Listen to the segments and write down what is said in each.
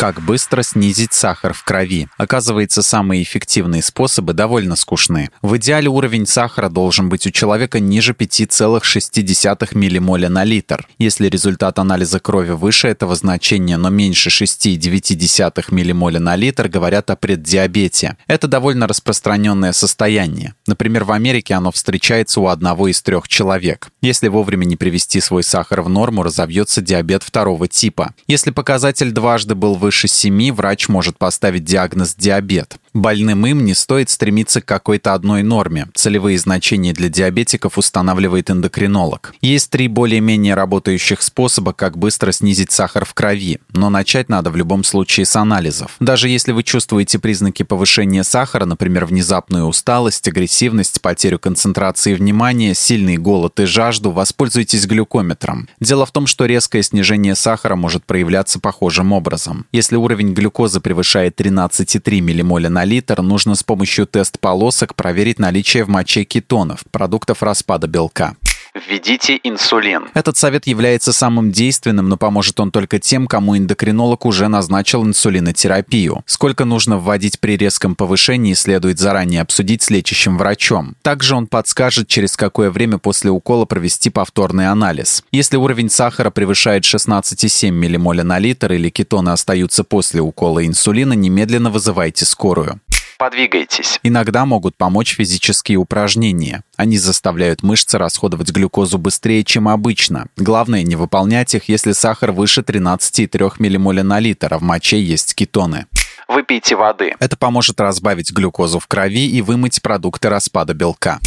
Как быстро снизить сахар в крови? Оказывается, самые эффективные способы довольно скучны. В идеале уровень сахара должен быть у человека ниже 5,6 миллимоля на литр. Если результат анализа крови выше этого значения, но меньше 6,9 миллимоля на литр, говорят о преддиабете. Это довольно распространенное состояние. Например, в Америке оно встречается у одного из трех человек. Если вовремя не привести свой сахар в норму, разовьется диабет второго типа. Если показатель дважды был выше выше 7 врач может поставить диагноз диабет. Больным им не стоит стремиться к какой-то одной норме. Целевые значения для диабетиков устанавливает эндокринолог. Есть три более-менее работающих способа, как быстро снизить сахар в крови, но начать надо в любом случае с анализов. Даже если вы чувствуете признаки повышения сахара, например, внезапную усталость, агрессивность, потерю концентрации внимания, сильный голод и жажду, воспользуйтесь глюкометром. Дело в том, что резкое снижение сахара может проявляться похожим образом. Если уровень глюкозы превышает 13,3 ммоль на литр, нужно с помощью тест-полосок проверить наличие в моче кетонов, продуктов распада белка. Введите инсулин. Этот совет является самым действенным, но поможет он только тем, кому эндокринолог уже назначил инсулинотерапию. Сколько нужно вводить при резком повышении, следует заранее обсудить с лечащим врачом. Также он подскажет, через какое время после укола провести повторный анализ. Если уровень сахара превышает 16,7 ммоль на литр или кетоны остаются после укола инсулина, немедленно вызывайте скорую. Подвигайтесь. Иногда могут помочь физические упражнения. Они заставляют мышцы расходовать глюкозу быстрее, чем обычно. Главное не выполнять их, если сахар выше 13,3 ммоль на литр, а в моче есть кетоны. Выпейте воды. Это поможет разбавить глюкозу в крови и вымыть продукты распада белка.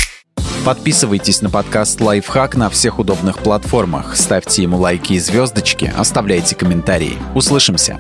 Подписывайтесь на подкаст «Лайфхак» на всех удобных платформах, ставьте ему лайки и звездочки, оставляйте комментарии. Услышимся!